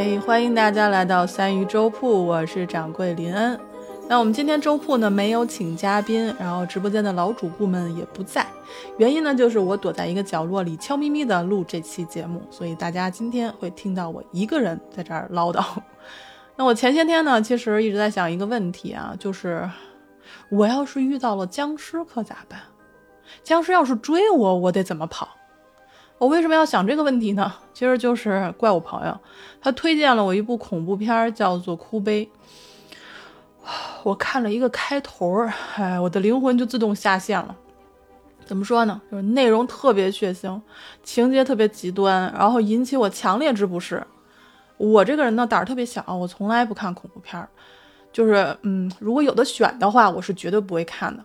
哎，欢迎大家来到三鱼粥铺，我是掌柜林恩。那我们今天粥铺呢没有请嘉宾，然后直播间的老主顾们也不在，原因呢就是我躲在一个角落里悄咪咪的录这期节目，所以大家今天会听到我一个人在这儿唠叨。那我前些天呢，其实一直在想一个问题啊，就是我要是遇到了僵尸可咋办？僵尸要是追我，我得怎么跑？我为什么要想这个问题呢？其实就是怪我朋友，他推荐了我一部恐怖片，叫做《哭悲》。我看了一个开头，哎，我的灵魂就自动下线了。怎么说呢？就是内容特别血腥，情节特别极端，然后引起我强烈之不适。我这个人呢，胆儿特别小，我从来不看恐怖片儿。就是，嗯，如果有的选的话，我是绝对不会看的。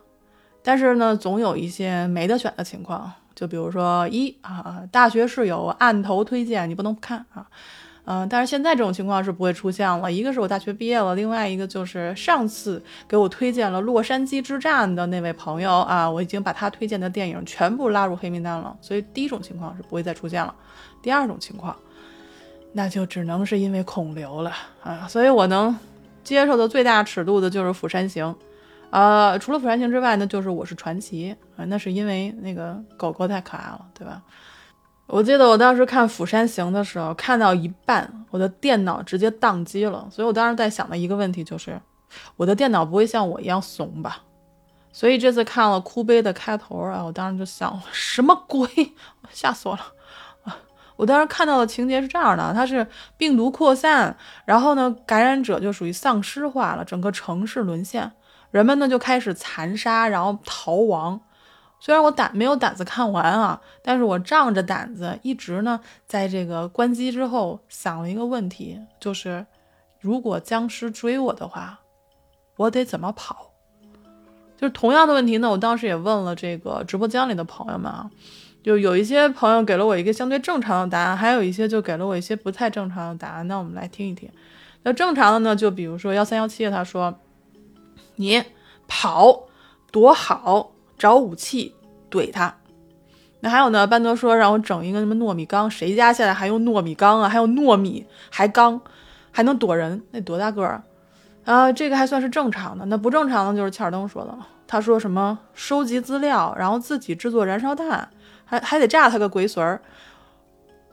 但是呢，总有一些没得选的情况。就比如说一啊，大学室友按头推荐，你不能不看啊，嗯，但是现在这种情况是不会出现了。一个是我大学毕业了，另外一个就是上次给我推荐了《洛杉矶之战》的那位朋友啊，我已经把他推荐的电影全部拉入黑名单了。所以第一种情况是不会再出现了。第二种情况，那就只能是因为恐流了啊。所以我能接受的最大尺度的就是《釜山行》。呃，除了《釜山行》之外，那就是《我是传奇》啊，那是因为那个狗狗太可爱了，对吧？我记得我当时看《釜山行》的时候，看到一半，我的电脑直接宕机了。所以我当时在想的一个问题就是，我的电脑不会像我一样怂吧？所以这次看了《哭悲》的开头啊，我当时就想，什么鬼？吓死我了！啊，我当时看到的情节是这样的：它是病毒扩散，然后呢，感染者就属于丧尸化了，整个城市沦陷。人们呢就开始残杀，然后逃亡。虽然我胆没有胆子看完啊，但是我仗着胆子，一直呢在这个关机之后想了一个问题，就是如果僵尸追我的话，我得怎么跑？就是同样的问题呢，我当时也问了这个直播间里的朋友们啊，就有一些朋友给了我一个相对正常的答案，还有一些就给了我一些不太正常的答案。那我们来听一听。那正常的呢，就比如说幺三幺七，他说。你跑，躲好，找武器怼他。那还有呢？班德说让我整一个什么糯米缸，谁家现在还用糯米缸啊？还有糯米还缸，还能躲人？那多大个儿啊？这个还算是正常的。那不正常的就是切尔登说的了。他说什么收集资料，然后自己制作燃烧弹，还还得炸他个龟孙儿。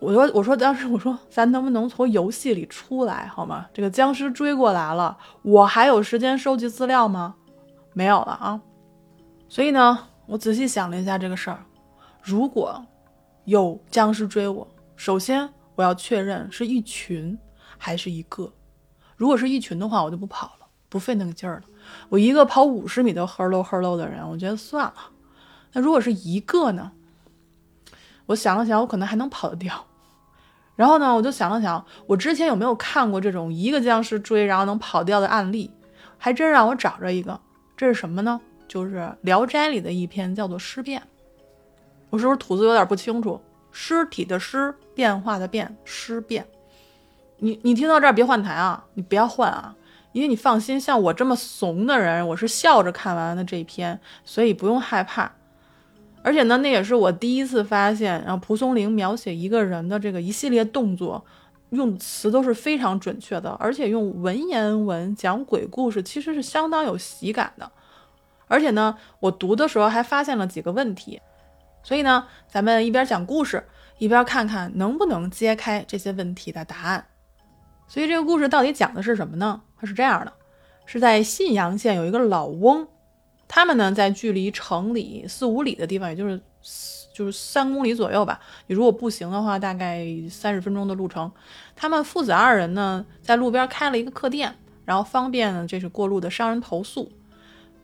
我说我说当时我说咱能不能从游戏里出来好吗？这个僵尸追过来了，我还有时间收集资料吗？没有了啊。所以呢，我仔细想了一下这个事儿，如果有僵尸追我，首先我要确认是一群还是一个。如果是一群的话，我就不跑了，不费那个劲儿了。我一个跑五十米都呵喽呵喽的人，我觉得算了。那如果是一个呢？我想了想，我可能还能跑得掉。然后呢，我就想了想，我之前有没有看过这种一个僵尸追然后能跑掉的案例？还真让我找着一个。这是什么呢？就是《聊斋》里的一篇叫做《尸变》。我是不是吐字有点不清楚？尸体的尸，变化的变，尸变。你你听到这儿别换台啊，你不要换啊，因为你放心，像我这么怂的人，我是笑着看完的这一篇，所以不用害怕。而且呢，那也是我第一次发现，然后蒲松龄描写一个人的这个一系列动作，用词都是非常准确的，而且用文言文讲鬼故事，其实是相当有喜感的。而且呢，我读的时候还发现了几个问题，所以呢，咱们一边讲故事，一边看看能不能揭开这些问题的答案。所以这个故事到底讲的是什么呢？它是这样的，是在信阳县有一个老翁。他们呢，在距离城里四五里的地方，也就是就是三公里左右吧。你如果步行的话，大概三十分钟的路程。他们父子二人呢，在路边开了一个客店，然后方便呢，这是过路的商人投宿。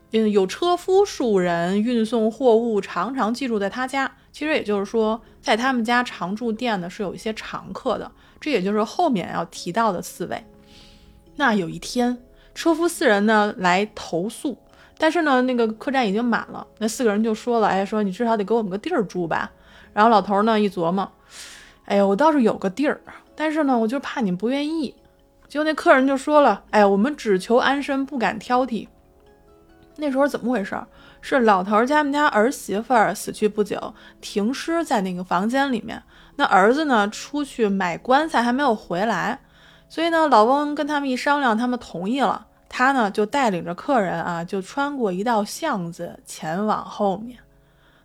嗯，有车夫数人运送货物，常常寄住在他家。其实也就是说，在他们家常住店的是有一些常客的。这也就是后面要提到的四位。那有一天，车夫四人呢来投宿。但是呢，那个客栈已经满了。那四个人就说了：“哎，说你至少得给我们个地儿住吧。”然后老头呢一琢磨：“哎呀，我倒是有个地儿，但是呢，我就怕你们不愿意。”结果那客人就说了：“哎，我们只求安身，不敢挑剔。”那时候怎么回事？是老头家们家儿媳妇儿死去不久，停尸在那个房间里面。那儿子呢出去买棺材还没有回来，所以呢，老翁跟他们一商量，他们同意了。他呢就带领着客人啊，就穿过一道巷子前往后面。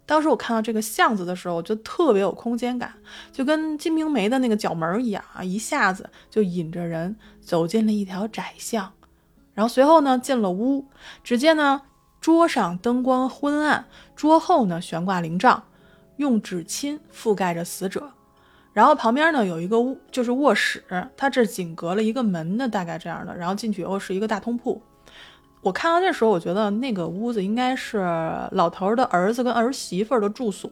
当时我看到这个巷子的时候，我就特别有空间感，就跟《金瓶梅》的那个角门一样啊，一下子就引着人走进了一条窄巷。然后随后呢，进了屋，只见呢桌上灯光昏暗，桌后呢悬挂灵帐，用纸巾覆盖着死者。然后旁边呢有一个屋，就是卧室，它这仅隔了一个门的，大概这样的。然后进去以后是一个大通铺。我看到这时候，我觉得那个屋子应该是老头的儿子跟儿媳妇的住所。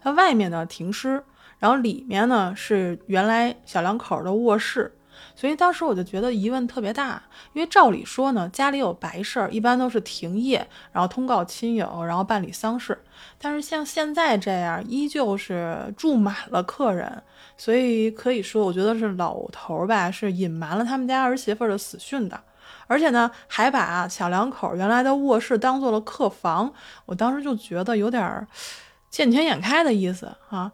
它外面呢停尸，然后里面呢是原来小两口的卧室。所以当时我就觉得疑问特别大，因为照理说呢，家里有白事儿，一般都是停业，然后通告亲友，然后办理丧事。但是像现在这样，依旧是住满了客人，所以可以说，我觉得是老头儿吧，是隐瞒了他们家儿媳妇的死讯的，而且呢，还把小两口原来的卧室当做了客房。我当时就觉得有点见钱眼开的意思啊，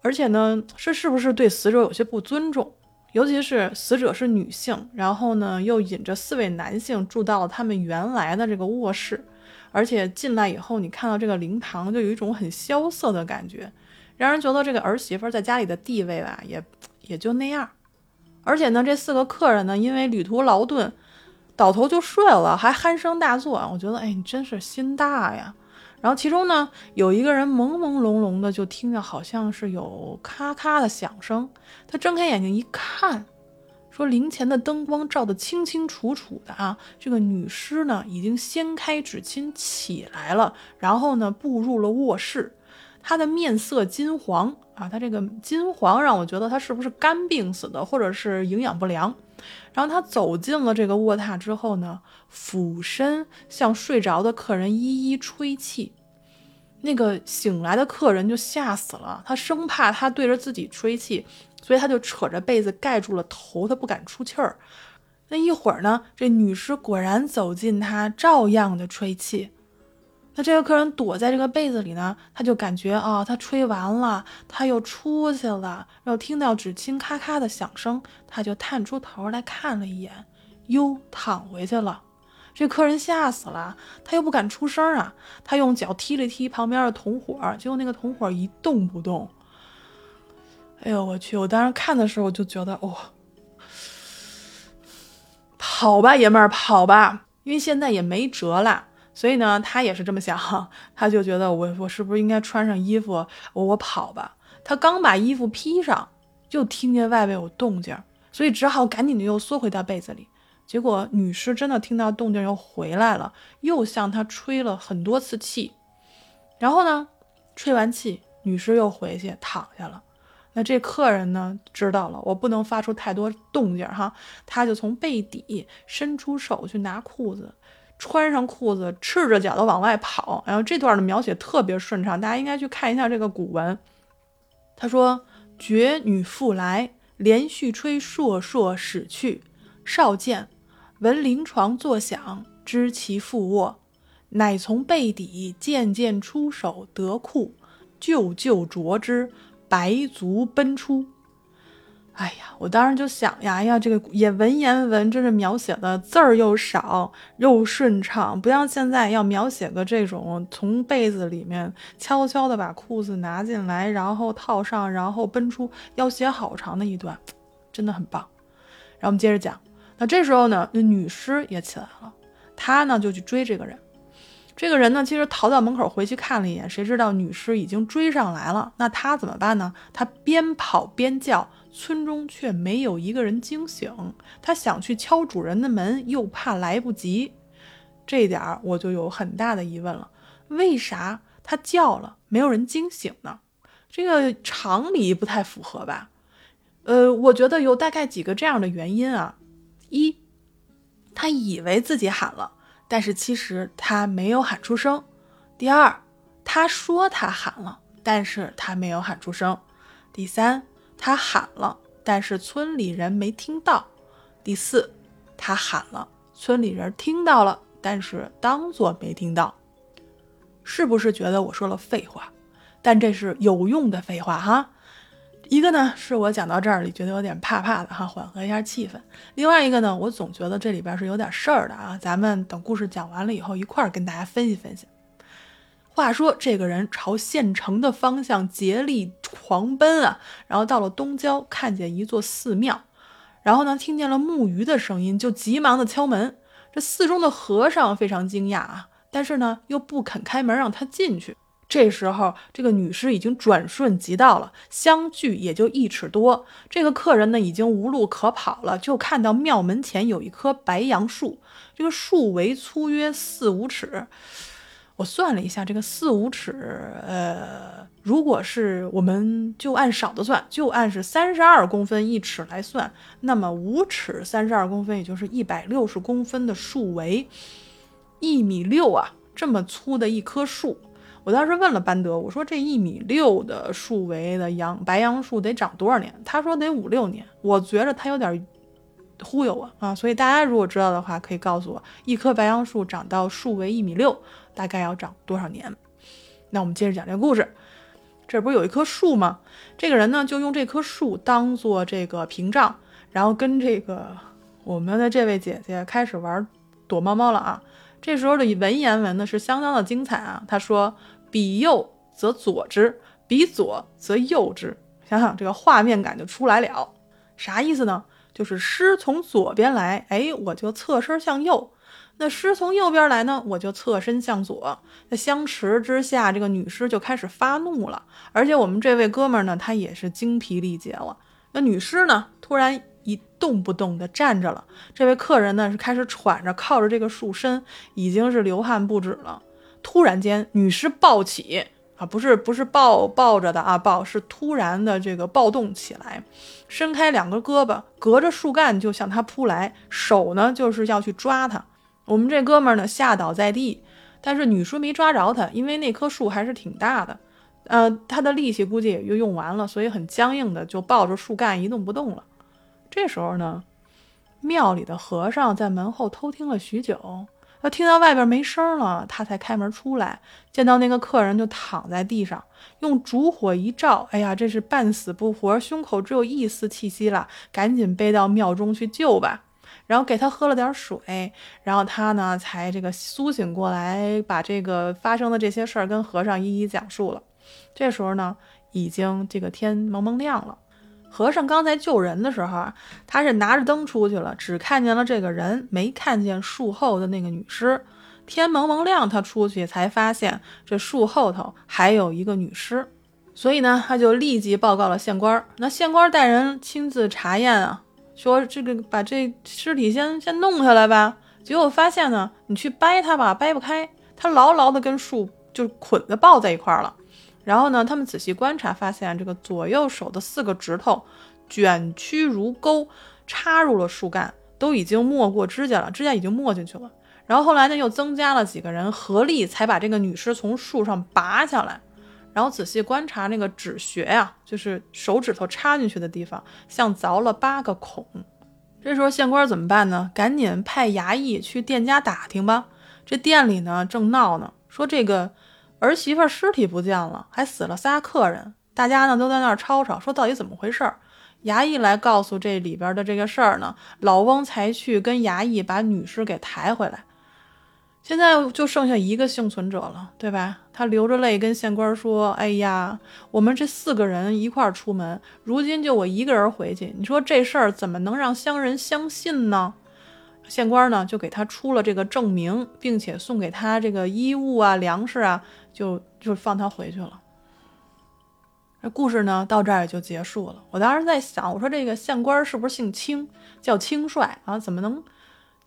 而且呢，这是不是对死者有些不尊重？尤其是死者是女性，然后呢又引着四位男性住到了他们原来的这个卧室，而且进来以后，你看到这个灵堂就有一种很萧瑟的感觉，让人觉得这个儿媳妇在家里的地位吧也也就那样。而且呢，这四个客人呢因为旅途劳顿，倒头就睡了，还鼾声大作。我觉得，哎，你真是心大呀。然后其中呢，有一个人朦朦胧胧的就听着好像是有咔咔的响声，他睁开眼睛一看，说灵前的灯光照得清清楚楚的啊，这个女尸呢已经掀开纸巾起来了，然后呢步入了卧室，他的面色金黄啊，他这个金黄让我觉得他是不是肝病死的，或者是营养不良。然后他走进了这个卧榻之后呢，俯身向睡着的客人一一吹气。那个醒来的客人就吓死了，他生怕他对着自己吹气，所以他就扯着被子盖住了头，他不敢出气儿。那一会儿呢，这女尸果然走近他，照样的吹气。那这个客人躲在这个被子里呢，他就感觉啊，他吹完了，他又出去了，然后听到纸巾咔咔的响声，他就探出头来看了一眼，又躺回去了。这客人吓死了，他又不敢出声啊，他用脚踢了踢旁边的同伙，结果那个同伙一动不动。哎呦我去！我当时看的时候就觉得，哇，跑吧，爷们儿，跑吧！因为现在也没辙了。所以呢，他也是这么想，他就觉得我我是不是应该穿上衣服，我我跑吧。他刚把衣服披上，就听见外边有动静，所以只好赶紧的又缩回到被子里。结果女尸真的听到动静又回来了，又向他吹了很多次气。然后呢，吹完气，女尸又回去躺下了。那这客人呢，知道了，我不能发出太多动静哈，他就从被底伸出手去拿裤子。穿上裤子，赤着脚的往外跑，然后这段的描写特别顺畅，大家应该去看一下这个古文。他说：“绝女复来，连续吹烁烁驶去。少见，闻临床作响，知其复卧，乃从背底渐渐出手得裤，旧旧着之，白足奔出。”哎呀，我当时就想呀，哎呀，这个也文言文，真是描写的字儿又少又顺畅，不像现在要描写个这种从被子里面悄悄的把裤子拿进来，然后套上，然后奔出，要写好长的一段，真的很棒。然后我们接着讲，那这时候呢，那女尸也起来了，她呢就去追这个人。这个人呢，其实逃到门口回去看了一眼，谁知道女尸已经追上来了，那他怎么办呢？他边跑边叫。村中却没有一个人惊醒，他想去敲主人的门，又怕来不及，这点儿我就有很大的疑问了：为啥他叫了没有人惊醒呢？这个常理不太符合吧？呃，我觉得有大概几个这样的原因啊：一，他以为自己喊了，但是其实他没有喊出声；第二，他说他喊了，但是他没有喊出声；第三。他喊了，但是村里人没听到。第四，他喊了，村里人听到了，但是当作没听到。是不是觉得我说了废话？但这是有用的废话哈。一个呢是我讲到这儿里觉得有点怕怕的哈，缓和一下气氛。另外一个呢，我总觉得这里边是有点事儿的啊。咱们等故事讲完了以后，一块儿跟大家分析分析。话说这个人朝县城的方向竭力狂奔啊，然后到了东郊，看见一座寺庙，然后呢听见了木鱼的声音，就急忙的敲门。这寺中的和尚非常惊讶啊，但是呢又不肯开门让他进去。这时候，这个女尸已经转瞬即到了，相距也就一尺多。这个客人呢，已经无路可跑了，就看到庙门前有一棵白杨树，这个树围粗约四五尺。我算了一下，这个四五尺，呃，如果是我们就按少的算，就按是三十二公分一尺来算，那么五尺三十二公分，也就是一百六十公分的树围，一米六啊，这么粗的一棵树。我当时问了班德，我说这一米六的树围的杨白杨树得长多少年？他说得五六年。我觉着他有点忽悠我啊，所以大家如果知道的话，可以告诉我，一棵白杨树长到树围一米六，大概要长多少年？那我们接着讲这个故事。这不是有一棵树吗？这个人呢，就用这棵树当做这个屏障，然后跟这个我们的这位姐姐开始玩躲猫猫了啊。这时候的文言文呢是相当的精彩啊。他说。比右则左之，比左则右之。想想这个画面感就出来了，啥意思呢？就是诗从左边来，哎，我就侧身向右；那诗从右边来呢，我就侧身向左。那相持之下，这个女尸就开始发怒了。而且我们这位哥们儿呢，他也是精疲力竭了。那女尸呢，突然一动不动地站着了。这位客人呢，是开始喘着，靠着这个树身，已经是流汗不止了。突然间，女尸暴起啊，不是不是抱抱着的啊，抱是突然的这个暴动起来，伸开两个胳膊，隔着树干就向他扑来，手呢就是要去抓他。我们这哥们儿呢吓倒在地，但是女尸没抓着他，因为那棵树还是挺大的，呃，他的力气估计也就用完了，所以很僵硬的就抱着树干一动不动了。这时候呢，庙里的和尚在门后偷听了许久。他听到外边没声了，他才开门出来，见到那个客人就躺在地上，用烛火一照，哎呀，这是半死不活，胸口只有一丝气息了，赶紧背到庙中去救吧。然后给他喝了点水，然后他呢才这个苏醒过来，把这个发生的这些事儿跟和尚一一讲述了。这时候呢，已经这个天蒙蒙亮了。和尚刚才救人的时候啊，他是拿着灯出去了，只看见了这个人，没看见树后的那个女尸。天蒙蒙亮，他出去才发现这树后头还有一个女尸，所以呢，他就立即报告了县官。那县官带人亲自查验啊，说这个把这尸体先先弄下来吧。结果发现呢，你去掰它吧，掰不开，它牢牢的跟树就捆着抱在一块儿了。然后呢，他们仔细观察，发现这个左右手的四个指头卷曲如钩，插入了树干，都已经没过指甲了，指甲已经没进去了。然后后来呢，又增加了几个人合力，才把这个女尸从树上拔下来。然后仔细观察那个指穴呀，就是手指头插进去的地方，像凿了八个孔。这时候县官怎么办呢？赶紧派衙役去店家打听吧。这店里呢正闹呢，说这个。儿媳妇尸体不见了，还死了仨客人，大家呢都在那儿吵吵，说到底怎么回事儿？衙役来告诉这里边的这个事儿呢，老翁才去跟衙役把女尸给抬回来。现在就剩下一个幸存者了，对吧？他流着泪跟县官说：“哎呀，我们这四个人一块儿出门，如今就我一个人回去，你说这事儿怎么能让乡人相信呢？”县官呢就给他出了这个证明，并且送给他这个衣物啊、粮食啊。就就放他回去了。这故事呢到这儿也就结束了。我当时在想，我说这个县官是不是姓轻，叫轻帅啊？怎么能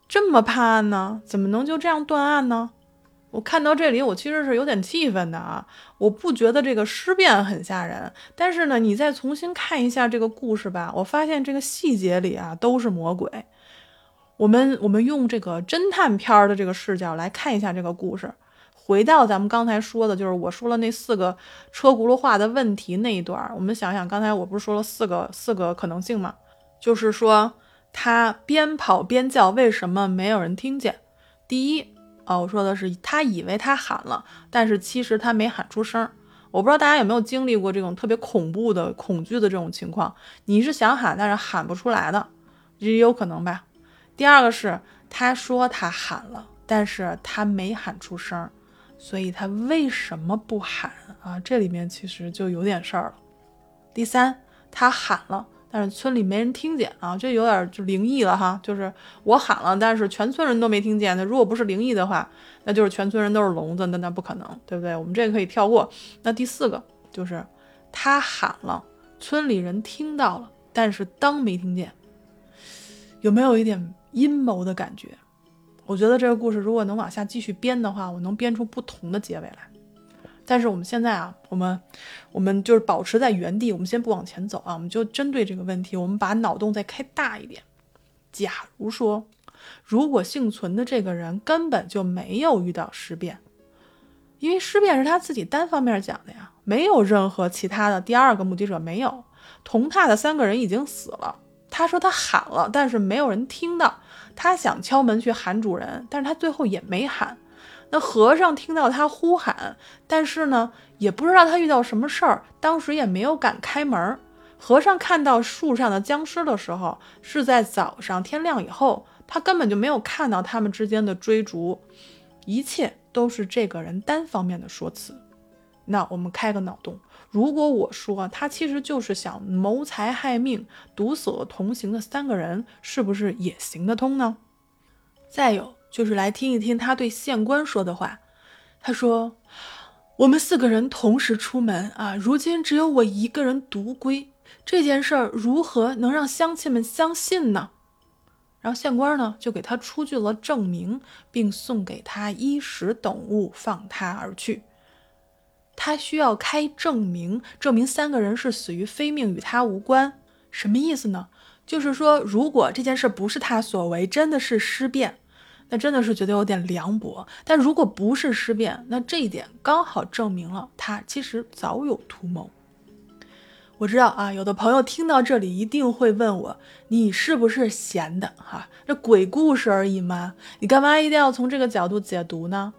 这么判案呢？怎么能就这样断案呢？我看到这里，我其实是有点气愤的啊！我不觉得这个尸变很吓人，但是呢，你再重新看一下这个故事吧，我发现这个细节里啊都是魔鬼。我们我们用这个侦探片的这个视角来看一下这个故事。回到咱们刚才说的，就是我说了那四个车轱辘话的问题那一段，我们想想，刚才我不是说了四个四个可能性吗？就是说他边跑边叫，为什么没有人听见？第一，啊，我说的是他以为他喊了，但是其实他没喊出声。我不知道大家有没有经历过这种特别恐怖的恐惧的这种情况，你是想喊但是喊不出来的，也有可能吧。第二个是他说他喊了，但是他没喊出声，所以他为什么不喊啊？这里面其实就有点事儿了。第三，他喊了。但是村里没人听见啊，这有点就灵异了哈。就是我喊了，但是全村人都没听见。那如果不是灵异的话，那就是全村人都是聋子，那那不可能，对不对？我们这个可以跳过。那第四个就是他喊了，村里人听到了，但是当没听见，有没有一点阴谋的感觉？我觉得这个故事如果能往下继续编的话，我能编出不同的结尾来。但是我们现在啊，我们我们就是保持在原地，我们先不往前走啊，我们就针对这个问题，我们把脑洞再开大一点。假如说，如果幸存的这个人根本就没有遇到尸变，因为尸变是他自己单方面讲的呀，没有任何其他的第二个目击者，没有同榻的三个人已经死了。他说他喊了，但是没有人听到，他想敲门去喊主人，但是他最后也没喊。那和尚听到他呼喊，但是呢，也不知道他遇到什么事儿，当时也没有敢开门。和尚看到树上的僵尸的时候，是在早上天亮以后，他根本就没有看到他们之间的追逐，一切都是这个人单方面的说辞。那我们开个脑洞，如果我说他其实就是想谋财害命，毒死了同行的三个人，是不是也行得通呢？再有。就是来听一听他对县官说的话。他说：“我们四个人同时出门啊，如今只有我一个人独归，这件事儿如何能让乡亲们相信呢？”然后县官呢就给他出具了证明，并送给他衣食等物，放他而去。他需要开证明，证明三个人是死于非命，与他无关。什么意思呢？就是说，如果这件事不是他所为，真的是尸变。那真的是觉得有点凉薄，但如果不是尸变，那这一点刚好证明了他其实早有图谋。我知道啊，有的朋友听到这里一定会问我，你是不是闲的？哈，这鬼故事而已嘛，你干嘛一定要从这个角度解读呢？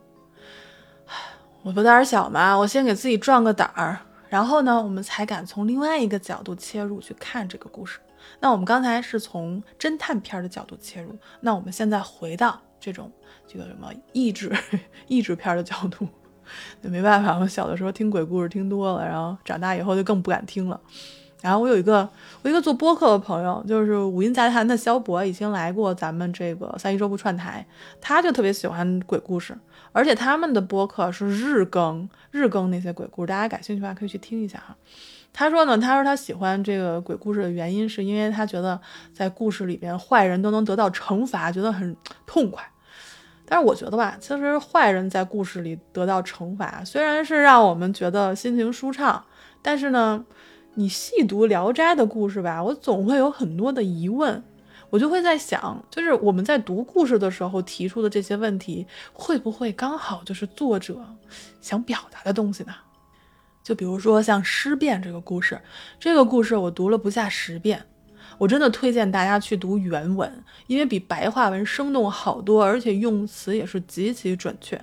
我不胆儿小嘛，我先给自己壮个胆儿，然后呢，我们才敢从另外一个角度切入去看这个故事。那我们刚才是从侦探片的角度切入，那我们现在回到。这种这个什么意志意志片的角度，那没办法，我小的时候听鬼故事听多了，然后长大以后就更不敢听了。然后我有一个我一个做播客的朋友，就是五音杂谈的肖博，已经来过咱们这个三一周部串台，他就特别喜欢鬼故事，而且他们的播客是日更日更那些鬼故事，大家感兴趣的话可以去听一下哈。他说呢，他说他喜欢这个鬼故事的原因，是因为他觉得在故事里边坏人都能得到惩罚，觉得很痛快。但是我觉得吧，其实坏人在故事里得到惩罚，虽然是让我们觉得心情舒畅，但是呢，你细读《聊斋》的故事吧，我总会有很多的疑问，我就会在想，就是我们在读故事的时候提出的这些问题，会不会刚好就是作者想表达的东西呢？就比如说像尸变这个故事，这个故事我读了不下十遍，我真的推荐大家去读原文，因为比白话文生动好多，而且用词也是极其准确。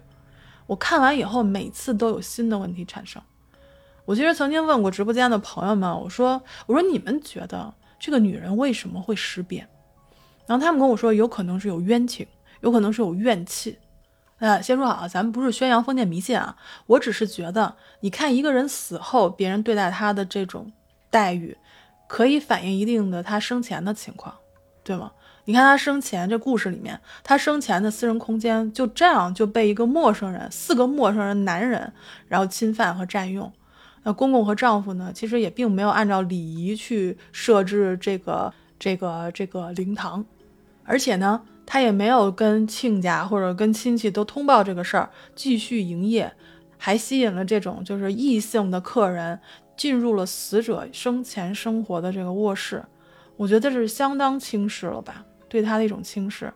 我看完以后，每次都有新的问题产生。我其实曾经问过直播间的朋友们，我说：“我说你们觉得这个女人为什么会尸变？”然后他们跟我说，有可能是有冤情，有可能是有怨气。呃，先说好，咱们不是宣扬封建迷信啊，我只是觉得，你看一个人死后，别人对待他的这种待遇，可以反映一定的他生前的情况，对吗？你看他生前这故事里面，他生前的私人空间就这样就被一个陌生人，四个陌生人男人，然后侵犯和占用。那公公和丈夫呢，其实也并没有按照礼仪去设置这个这个这个灵堂，而且呢。他也没有跟亲家或者跟亲戚都通报这个事儿，继续营业，还吸引了这种就是异性的客人进入了死者生前生活的这个卧室，我觉得这是相当轻视了吧，对他的一种轻视。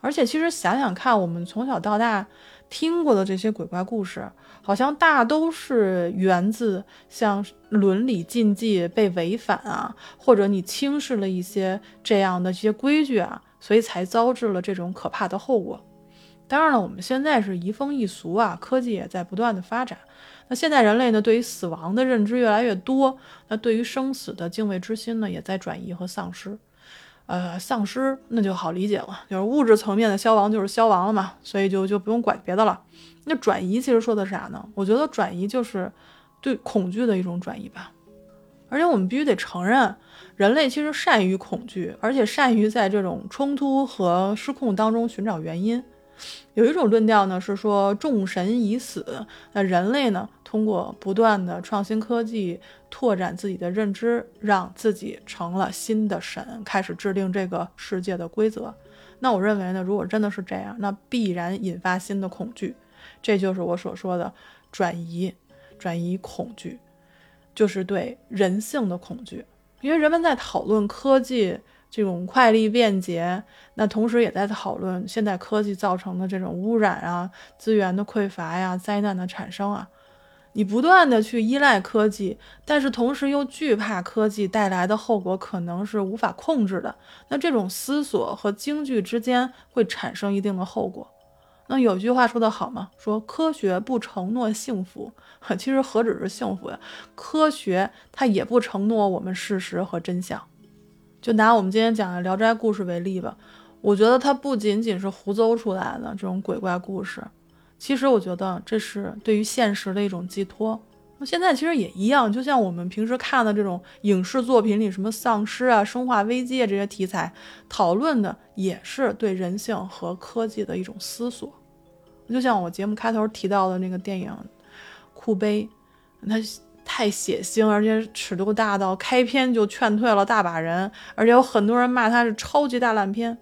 而且其实想想看，我们从小到大听过的这些鬼怪故事，好像大都是源自像伦理禁忌被违反啊，或者你轻视了一些这样的一些规矩啊。所以才遭致了这种可怕的后果。当然了，我们现在是移风易俗啊，科技也在不断的发展。那现在人类呢，对于死亡的认知越来越多，那对于生死的敬畏之心呢，也在转移和丧失。呃，丧失那就好理解了，就是物质层面的消亡就是消亡了嘛，所以就就不用管别的了。那转移其实说的啥呢？我觉得转移就是对恐惧的一种转移吧。而且我们必须得承认，人类其实善于恐惧，而且善于在这种冲突和失控当中寻找原因。有一种论调呢是说众神已死，那人类呢通过不断的创新科技，拓展自己的认知，让自己成了新的神，开始制定这个世界的规则。那我认为呢，如果真的是这样，那必然引发新的恐惧，这就是我所说的转移，转移恐惧，就是对人性的恐惧，因为人们在讨论科技。这种快利便捷，那同时也在讨论现代科技造成的这种污染啊、资源的匮乏呀、灾难的产生啊。你不断的去依赖科技，但是同时又惧怕科技带来的后果可能是无法控制的。那这种思索和惊惧之间会产生一定的后果。那有句话说得好嘛，说科学不承诺幸福，其实何止是幸福呀？科学它也不承诺我们事实和真相。就拿我们今天讲的《聊斋故事》为例吧，我觉得它不仅仅是胡诌出来的这种鬼怪故事，其实我觉得这是对于现实的一种寄托。那现在其实也一样，就像我们平时看的这种影视作品里，什么丧尸啊、生化危机啊这些题材，讨论的也是对人性和科技的一种思索。就像我节目开头提到的那个电影《库碑》，它。太血腥，而且尺度大到开篇就劝退了大把人，而且有很多人骂它是超级大烂片。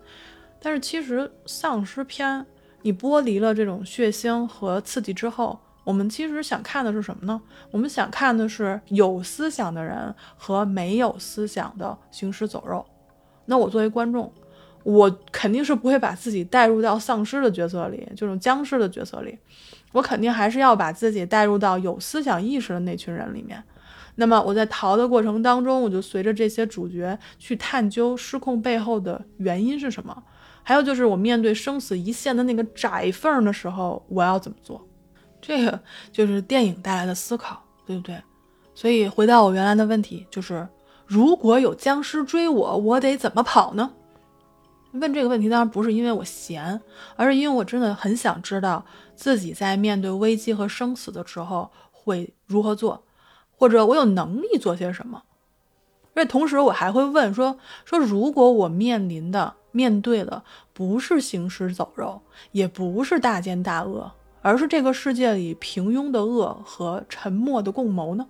但是其实丧尸片，你剥离了这种血腥和刺激之后，我们其实想看的是什么呢？我们想看的是有思想的人和没有思想的行尸走肉。那我作为观众，我肯定是不会把自己带入到丧尸的角色里，这种僵尸的角色里。我肯定还是要把自己带入到有思想意识的那群人里面。那么我在逃的过程当中，我就随着这些主角去探究失控背后的原因是什么。还有就是我面对生死一线的那个窄缝的时候，我要怎么做？这个就是电影带来的思考，对不对？所以回到我原来的问题，就是如果有僵尸追我，我得怎么跑呢？问这个问题当然不是因为我闲，而是因为我真的很想知道自己在面对危机和生死的时候会如何做，或者我有能力做些什么。而且同时我还会问说说，如果我面临的、面对的不是行尸走肉，也不是大奸大恶，而是这个世界里平庸的恶和沉默的共谋呢？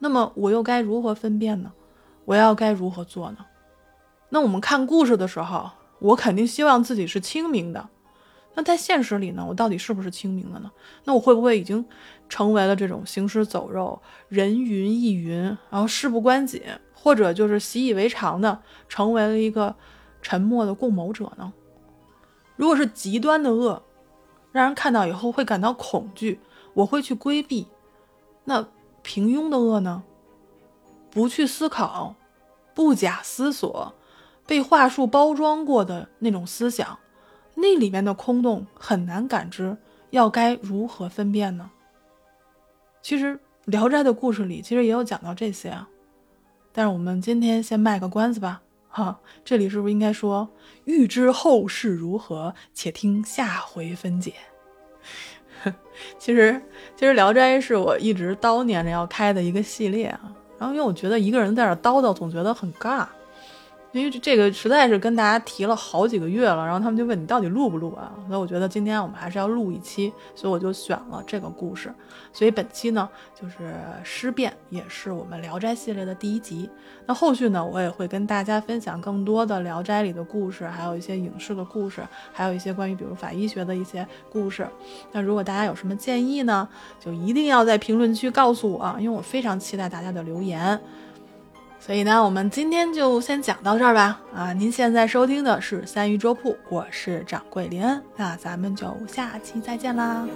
那么我又该如何分辨呢？我要该如何做呢？那我们看故事的时候，我肯定希望自己是清明的。那在现实里呢，我到底是不是清明的呢？那我会不会已经成为了这种行尸走肉、人云亦云，然后事不关己，或者就是习以为常的，成为了一个沉默的共谋者呢？如果是极端的恶，让人看到以后会感到恐惧，我会去规避。那平庸的恶呢？不去思考，不假思索。被话术包装过的那种思想，那里面的空洞很难感知，要该如何分辨呢？其实《聊斋》的故事里其实也有讲到这些啊，但是我们今天先卖个关子吧，哈，这里是不是应该说欲知后事如何，且听下回分解？其实，其实《聊斋》是我一直叨念着要开的一个系列啊，然后因为我觉得一个人在这叨叨，总觉得很尬。因为这个实在是跟大家提了好几个月了，然后他们就问你到底录不录啊？所以我觉得今天我们还是要录一期，所以我就选了这个故事。所以本期呢就是尸变，也是我们《聊斋》系列的第一集。那后续呢，我也会跟大家分享更多的《聊斋》里的故事，还有一些影视的故事，还有一些关于比如法医学的一些故事。那如果大家有什么建议呢，就一定要在评论区告诉我，因为我非常期待大家的留言。所以呢，我们今天就先讲到这儿吧。啊，您现在收听的是三鱼粥铺，我是掌柜林恩，那咱们就下期再见啦。